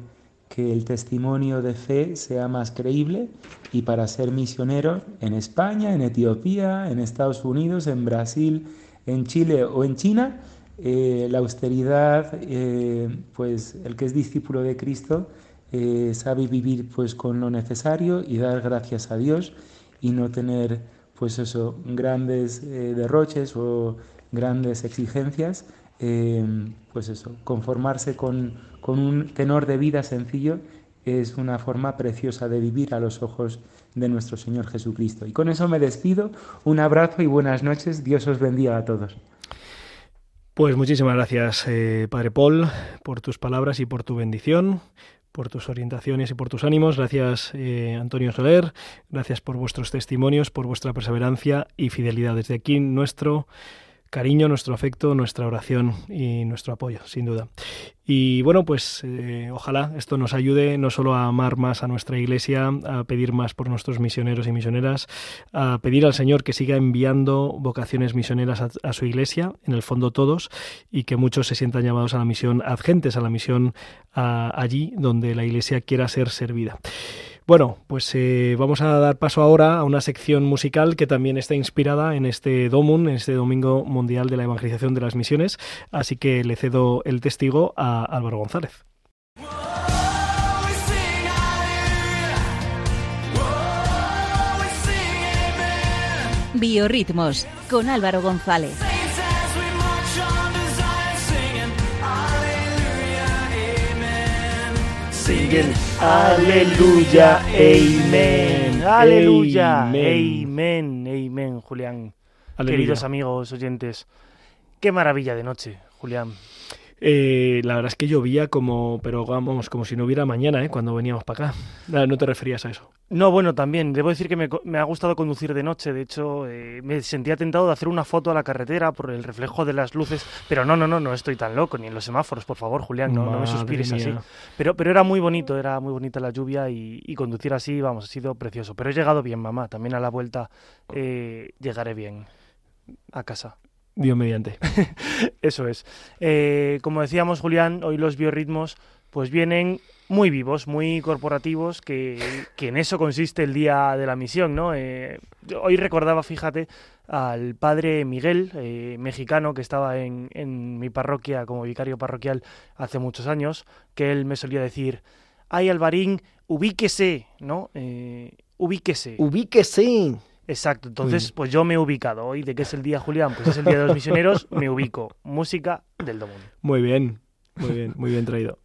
que el testimonio de fe sea más creíble y para ser misionero en España, en Etiopía, en Estados Unidos, en Brasil, en Chile o en China, eh, la austeridad, eh, pues el que es discípulo de Cristo eh, sabe vivir pues con lo necesario y dar gracias a Dios y no tener pues eso grandes derroches o grandes exigencias, pues eso conformarse con con un tenor de vida sencillo, es una forma preciosa de vivir a los ojos de nuestro Señor Jesucristo. Y con eso me despido. Un abrazo y buenas noches. Dios os bendiga a todos. Pues muchísimas gracias, eh, Padre Paul, por tus palabras y por tu bendición por tus orientaciones y por tus ánimos. Gracias, eh, Antonio Soler. Gracias por vuestros testimonios, por vuestra perseverancia y fidelidad. Desde aquí, nuestro cariño, nuestro afecto, nuestra oración y nuestro apoyo, sin duda. Y bueno, pues eh, ojalá esto nos ayude no solo a amar más a nuestra iglesia, a pedir más por nuestros misioneros y misioneras, a pedir al Señor que siga enviando vocaciones misioneras a, su iglesia, en el fondo todos, y que muchos se sientan llamados a la misión, adgentes a la misión allí donde la iglesia quiera ser servida. Bueno, pues eh, vamos a dar paso ahora a una sección musical que también está inspirada en este Domun, en este Domingo Mundial de la Evangelización de las Misiones, así que le cedo el testigo a Álvaro González. Biorritmos con Álvaro González. Aleluya, Amén. Aleluya, Amén, Amén, Julián. Queridos amigos oyentes, qué maravilla de noche, Julián. Eh, la verdad es que llovía como, pero vamos, como si no hubiera mañana, ¿eh? Cuando veníamos para acá. No te referías a eso. No, bueno, también. Debo decir que me, ha gustado conducir de noche. De hecho, eh, me sentía tentado de hacer una foto a la carretera por el reflejo de las luces. Pero no, no, no, no estoy tan loco, ni en los semáforos, por favor, Julián, no, me suspires así. Pero, pero era muy bonito, era muy bonita la lluvia y, conducir así, vamos, ha sido precioso. Pero he llegado bien, mamá. También a la vuelta eh, llegaré bien a casa. Dios mediante. Eso es. Eh, como decíamos, Julián, hoy los biorritmos pues vienen muy vivos, muy corporativos, que, en eso consiste el día de la misión, ¿no? Eh, hoy recordaba, fíjate, al padre Miguel, eh, mexicano, que estaba en, en, mi parroquia como vicario parroquial hace muchos años, que él me solía decir, ay Alvarín, ubíquese, ¿no? ubíquese. Ubíquese. Exacto, entonces pues yo me he ubicado. Hoy, ¿de qué es el día, Julián? Pues es el Día de los Misioneros, me ubico. Música del domingo. Muy bien, muy bien, muy bien traído.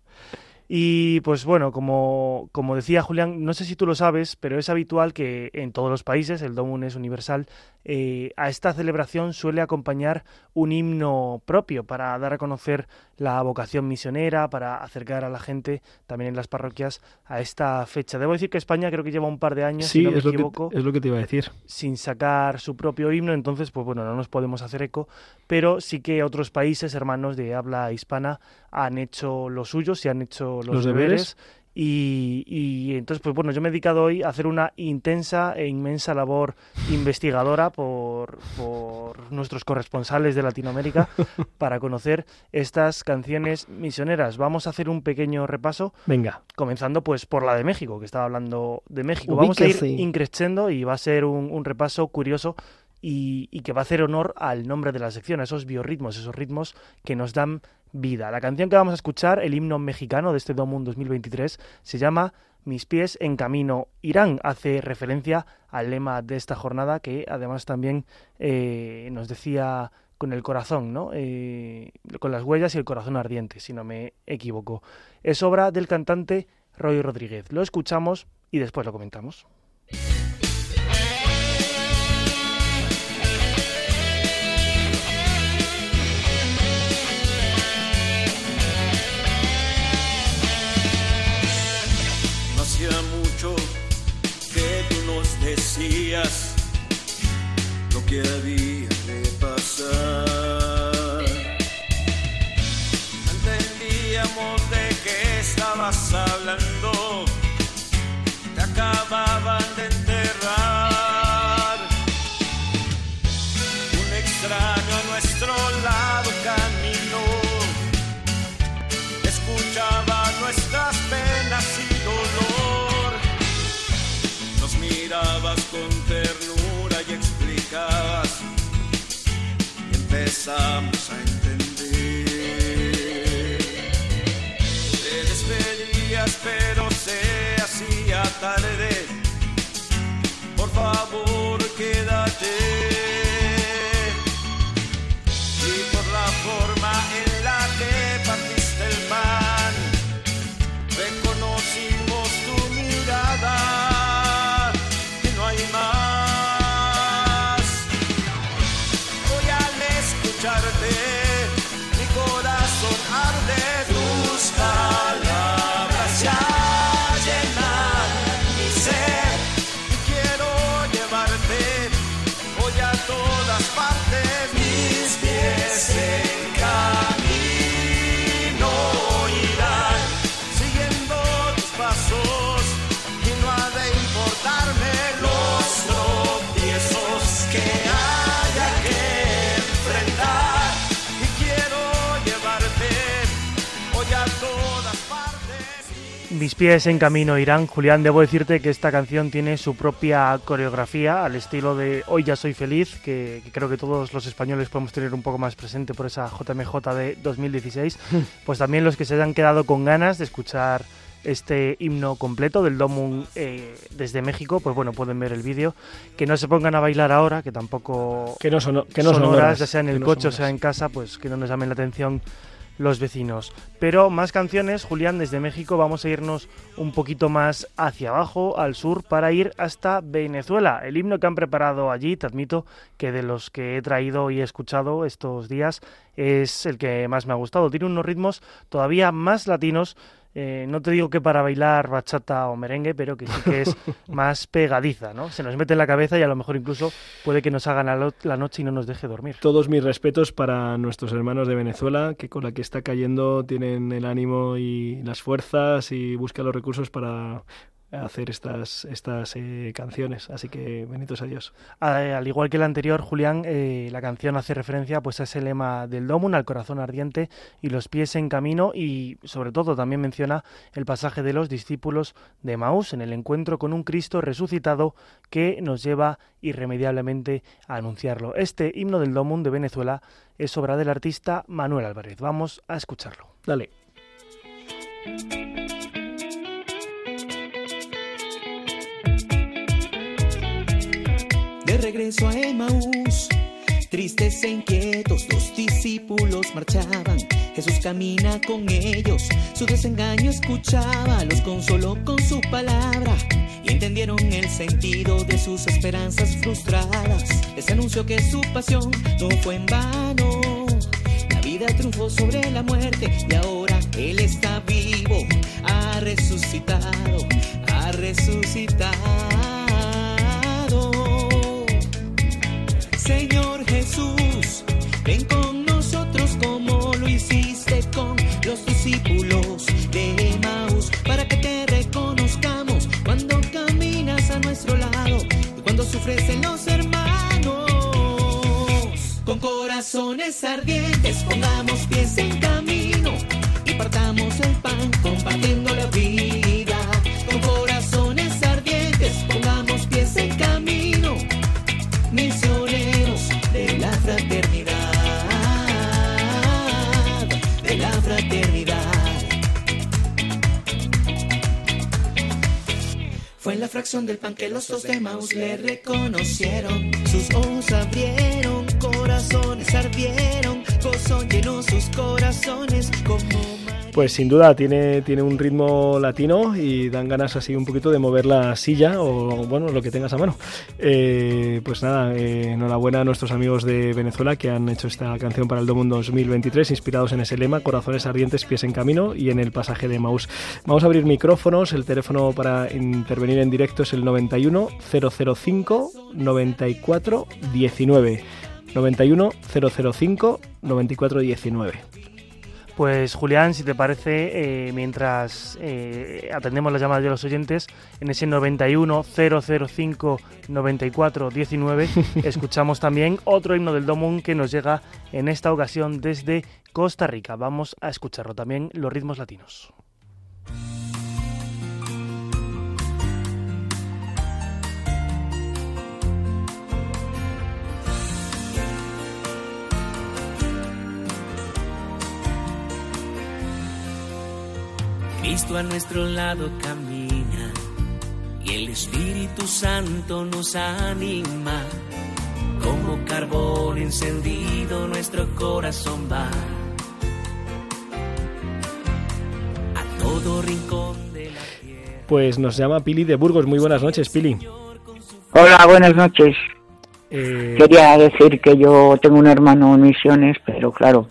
Y pues bueno, como, como decía Julián, no sé si tú lo sabes, pero es habitual que en todos los países, el Domun es universal, eh, a esta celebración suele acompañar un himno propio para dar a conocer la vocación misionera, para acercar a la gente también en las parroquias a esta fecha. Debo decir que España creo que lleva un par de años, si no me es equivoco, lo que, es lo que te iba a decir. sin sacar su propio himno, entonces pues bueno, no nos podemos hacer eco, pero sí que otros países hermanos de habla hispana han hecho lo suyo, se han hecho los, deberes Y, entonces, pues bueno, yo me he dedicado hoy a hacer una intensa e inmensa labor investigadora por, por nuestros corresponsales de Latinoamérica para conocer estas canciones misioneras. Vamos a hacer un pequeño repaso. Venga. Comenzando pues por la de México, que estaba hablando de México. Vamos a ir increciendo y va a ser un, un repaso curioso y, y, que va a hacer honor al nombre de la sección, a esos biorritmos, esos ritmos que nos dan vida. La canción que vamos a escuchar, el himno mexicano de este Domún 2023, se llama Mis pies en camino Irán. Hace referencia al lema de esta jornada que además también eh, nos decía con el corazón, ¿no? Eh, con las huellas y el corazón ardiente, si no me equivoco. Es obra del cantante Roy Rodríguez. Lo escuchamos y después lo comentamos. Lo que había de pasar. Entendíamos de qué estabas hablando, empezamos a entender. Te despedías, pero se hacía tarde. Por favor, quédate. Mis pies en camino irán. Julián, debo decirte que esta canción tiene su propia coreografía al estilo de Hoy ya soy feliz, que, creo que todos los españoles podemos tener un poco más presente por esa JMJ de 2016. pues también los que se hayan quedado con ganas de escuchar este himno completo del Domum eh, desde México, pues bueno, pueden ver el vídeo. Que no se pongan a bailar ahora, que tampoco que no son, que no horas, ya sea en el coche o sea en casa, pues que no nos llamen la atención los vecinos. Pero más canciones, Julián, desde México vamos a irnos un poquito más hacia abajo, al sur, para ir hasta Venezuela. El himno que han preparado allí, te admito que de los que he traído y he escuchado estos días es el que más me ha gustado. Tiene unos ritmos todavía más latinos eh, no te digo que para bailar bachata o merengue, pero que sí que es más pegadiza, ¿no? Se nos mete en la cabeza y a lo mejor incluso puede que nos hagan la, noche y no nos deje dormir. Todos mis respetos para nuestros hermanos de Venezuela, que con la que está cayendo tienen el ánimo y las fuerzas y buscan los recursos para hacer estas, estas eh, canciones. Así que benditos a Dios. Al igual que la anterior, Julián, eh, la canción hace referencia pues, a ese lema del Domun, al corazón ardiente y los pies en camino y sobre todo también menciona el pasaje de los discípulos de Maús en el encuentro con un Cristo resucitado que nos lleva irremediablemente a anunciarlo. Este himno del Domun de Venezuela es obra del artista Manuel Álvarez. Vamos a escucharlo. Dale. Regreso a Emaús. Tristes e inquietos, los discípulos marchaban. Jesús camina con ellos, su desengaño escuchaba, los consoló con su palabra y entendieron el sentido de sus esperanzas frustradas. Les anunció que su pasión no fue en vano. La vida triunfó sobre la muerte y ahora Él está vivo, ha resucitado, ha resucitado. Ardientes, pongamos pies en camino y partamos el pan compartiendo la vida. Con corazones ardientes, pongamos pies en camino, misioneros de la fraternidad, de la fraternidad. Fue en la fracción del pan que los dos de Maus le reconocieron. Sus ojos abrieron, pues sin duda tiene, tiene un ritmo latino y dan ganas así un poquito de mover la silla o bueno, lo que tengas a mano. Eh, pues nada, eh, enhorabuena a nuestros amigos de Venezuela que han hecho esta canción para el Domund 2023 inspirados en ese lema, corazones ardientes, pies en camino y en el pasaje de Maus. Vamos a abrir micrófonos, el teléfono para intervenir en directo es el 91 005 94 19. 91 005 94 19. Pues Julián, si te parece, eh, mientras eh, atendemos las llamadas de los oyentes, en ese 91 005 94 19 escuchamos también otro himno del Domun que nos llega en esta ocasión desde Costa Rica. Vamos a escucharlo también, los ritmos latinos. Cristo a nuestro lado camina y el Espíritu Santo nos anima. Como carbón encendido nuestro corazón va a todo rincón de la tierra. Pues nos llama Pili de Burgos. Muy buenas noches, Pili. Hola, buenas noches. Eh... Quería decir que yo tengo un hermano en misiones, pero claro,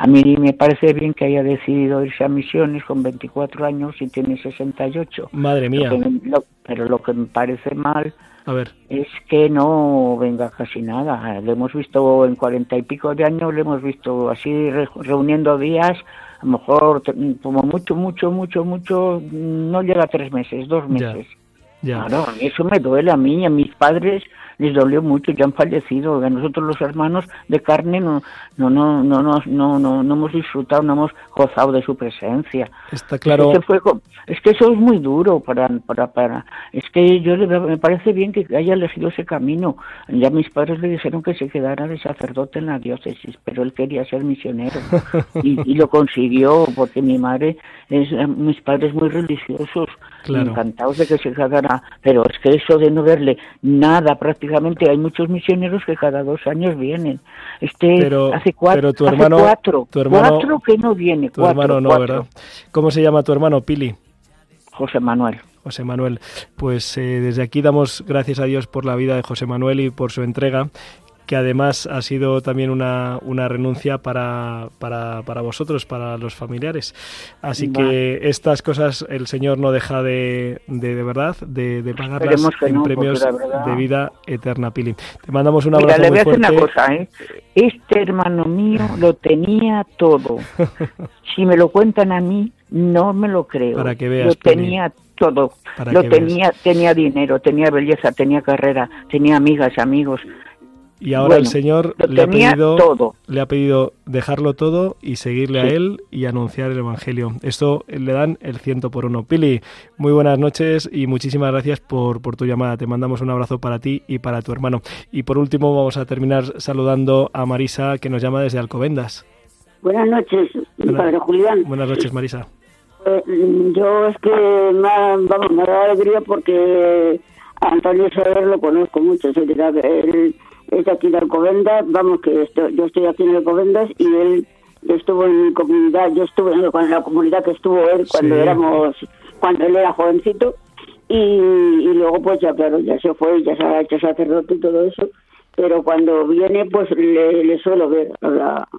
a mí me parece bien que haya decidido irse a misiones con 24 años y tiene 68. Madre mía. pero lo que me parece mal a ver. es que no venga casi nada. Le hemos visto en cuarenta y pico de años, le hemos visto así reuniendo días, a lo mejor como mucho, mucho, mucho, mucho, no llega a tres meses, dos meses. Ya. Claro, eso me duele a mí, a mis padres les dolió mucho, ya han fallecido. A nosotros los hermanos de carne no, no, no, no, no, no, no, no hemos disfrutado, no hemos gozado de su presencia. Está claro. Es que, es que eso es muy duro para, para, para. Es que yo me parece bien que haya elegido ese camino. Ya mis padres le dijeron que se quedara de sacerdote en la diócesis, pero él quería ser misionero y, y lo consiguió porque mi madre es mis padres muy religiosos, encantados de que se quedara, pero es que eso de no verle nada prácticamente hay muchos misioneros que cada dos años vienen. Este hace cuatro, tu hermano, cuatro, tu hermano, cuatro que no viene. Tu hermano no, ¿verdad? ¿Cómo se llama tu hermano, Pili? José Manuel. José Manuel, pues eh, desde aquí damos gracias a Dios por la vida de José Manuel y por su entrega que además ha sido también una, una renuncia para, para, para, vosotros, para los familiares. Así que estas cosas el Señor no deja de, de, de verdad, de, de pagarlas en premios de vida eterna, Pili. Te mandamos un abrazo Mira, le voy a decir una cosa, ¿eh? Este hermano mío lo tenía todo. si me lo cuentan a mí, no me lo creo. Para que veas, lo tenía todo. lo tenía, tenía dinero, tenía belleza, tenía carrera, tenía amigas, amigos. Y ahora el Señor le ha, pedido, le ha pedido dejarlo todo y seguirle a Él y anunciar el Evangelio. Esto le dan el ciento por uno. Pili, muy buenas noches y muchísimas gracias por, por tu llamada. Te mandamos un abrazo para ti y para tu hermano. Y por último vamos a terminar saludando a Marisa que nos llama desde Alcobendas. Buenas noches, padre Julián. Buenas noches, Marisa. Eh, yo es que me, vamos, me da alegría porque a Antonio Soler lo conozco mucho. él es de aquí de Alcobendas, vamos que esto, yo estoy aquí en Alcobendas y él estuvo en comunidad, yo estuve en la comunidad que estuvo él cuando éramos, cuando él era jovencito y, y, luego pues ya claro, ya se fue, ya se ha hecho sacerdote y todo eso, pero cuando viene pues le, suelo ver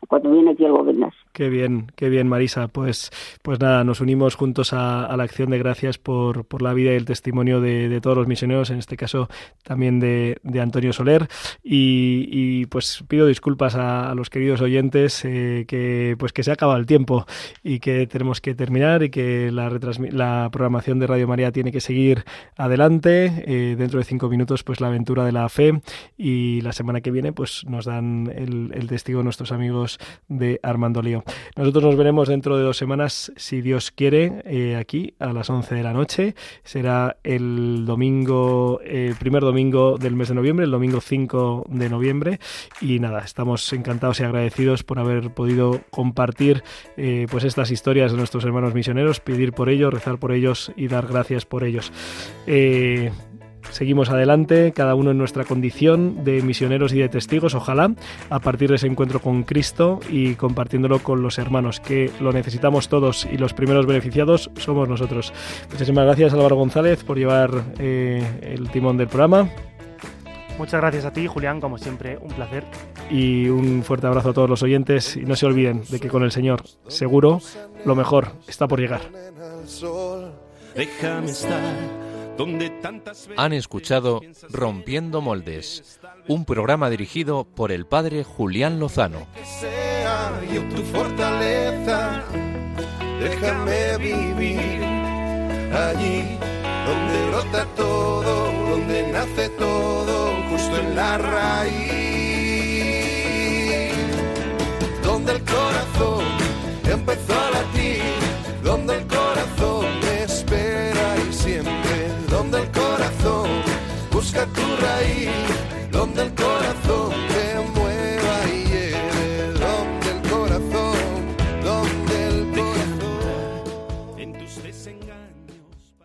cuando viene aquí a Alcobendas. Qué bien, qué bien, Marisa. Pues, pues nada, nos unimos juntos a, la acción de gracias por, por, la vida y el testimonio de, todos los misioneros, en este caso también de, Antonio Soler. Y, pues pido disculpas a, los queridos oyentes eh, que pues que se ha acabado el tiempo y que tenemos que terminar y que la, la programación de Radio María tiene que seguir adelante. Eh, dentro de cinco minutos, pues la aventura de la fe y la semana que viene, pues nos dan el, el testigo nuestros amigos de Armando Lío. Nosotros nos veremos dentro de dos semanas, si Dios quiere, eh, aquí a las 11 de la noche. Será el domingo, el primer domingo del mes de noviembre, el domingo 5 de noviembre. Y nada, estamos encantados y agradecidos por haber podido compartir eh, pues estas historias de nuestros hermanos misioneros, pedir por ellos, rezar por ellos y dar gracias por ellos. Eh, Seguimos adelante, cada uno en nuestra condición de misioneros y de testigos, ojalá, a partir de ese encuentro con Cristo y compartiéndolo con los hermanos, que lo necesitamos todos y los primeros beneficiados somos nosotros. Muchísimas gracias Álvaro González por llevar eh, el timón del programa. Muchas gracias a ti, Julián, como siempre, un placer. Y un fuerte abrazo a todos los oyentes y no se olviden de que con el Señor, seguro, lo mejor está por llegar. Déjame estar han escuchado Rompiendo Moldes, un programa dirigido por el padre Julián Lozano. tu fortaleza, déjame vivir allí donde brota todo, donde nace todo, justo en la raíz, donde el corazón empezó a latir, busca tu raíz, donde el corazón